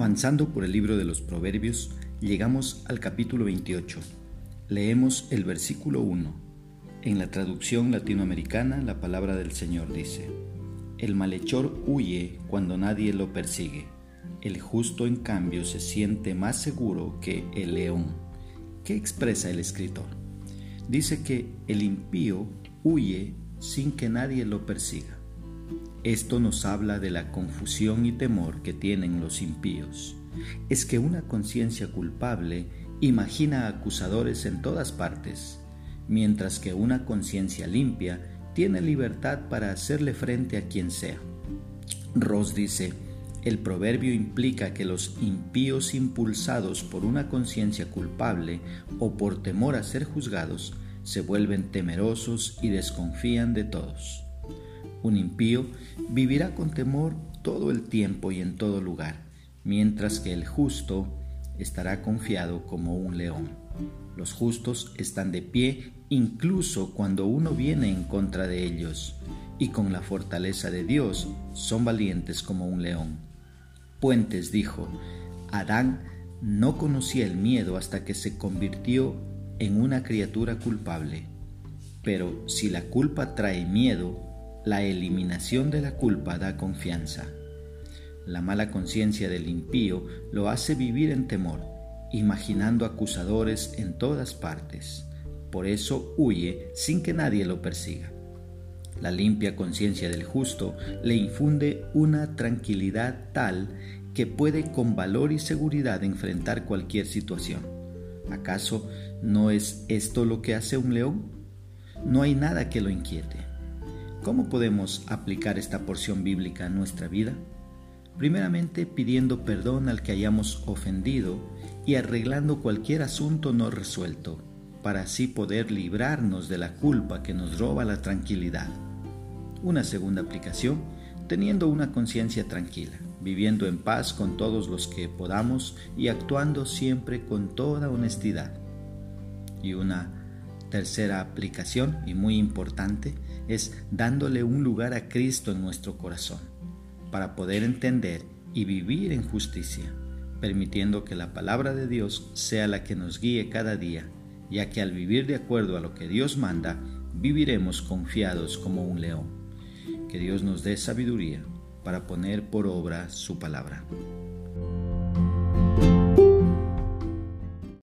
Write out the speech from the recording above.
Avanzando por el libro de los Proverbios, llegamos al capítulo 28. Leemos el versículo 1. En la traducción latinoamericana, la palabra del Señor dice, El malhechor huye cuando nadie lo persigue. El justo, en cambio, se siente más seguro que el león. ¿Qué expresa el escritor? Dice que el impío huye sin que nadie lo persiga. Esto nos habla de la confusión y temor que tienen los impíos. Es que una conciencia culpable imagina acusadores en todas partes, mientras que una conciencia limpia tiene libertad para hacerle frente a quien sea. Ross dice, el proverbio implica que los impíos impulsados por una conciencia culpable o por temor a ser juzgados se vuelven temerosos y desconfían de todos. Un impío vivirá con temor todo el tiempo y en todo lugar, mientras que el justo estará confiado como un león. Los justos están de pie incluso cuando uno viene en contra de ellos, y con la fortaleza de Dios son valientes como un león. Puentes dijo, Adán no conocía el miedo hasta que se convirtió en una criatura culpable. Pero si la culpa trae miedo, la eliminación de la culpa da confianza. La mala conciencia del impío lo hace vivir en temor, imaginando acusadores en todas partes. Por eso huye sin que nadie lo persiga. La limpia conciencia del justo le infunde una tranquilidad tal que puede con valor y seguridad enfrentar cualquier situación. ¿Acaso no es esto lo que hace un león? No hay nada que lo inquiete. ¿Cómo podemos aplicar esta porción bíblica a nuestra vida? Primeramente pidiendo perdón al que hayamos ofendido y arreglando cualquier asunto no resuelto, para así poder librarnos de la culpa que nos roba la tranquilidad. Una segunda aplicación, teniendo una conciencia tranquila, viviendo en paz con todos los que podamos y actuando siempre con toda honestidad. Y una tercera aplicación, y muy importante, es dándole un lugar a Cristo en nuestro corazón, para poder entender y vivir en justicia, permitiendo que la palabra de Dios sea la que nos guíe cada día, ya que al vivir de acuerdo a lo que Dios manda, viviremos confiados como un león. Que Dios nos dé sabiduría para poner por obra su palabra.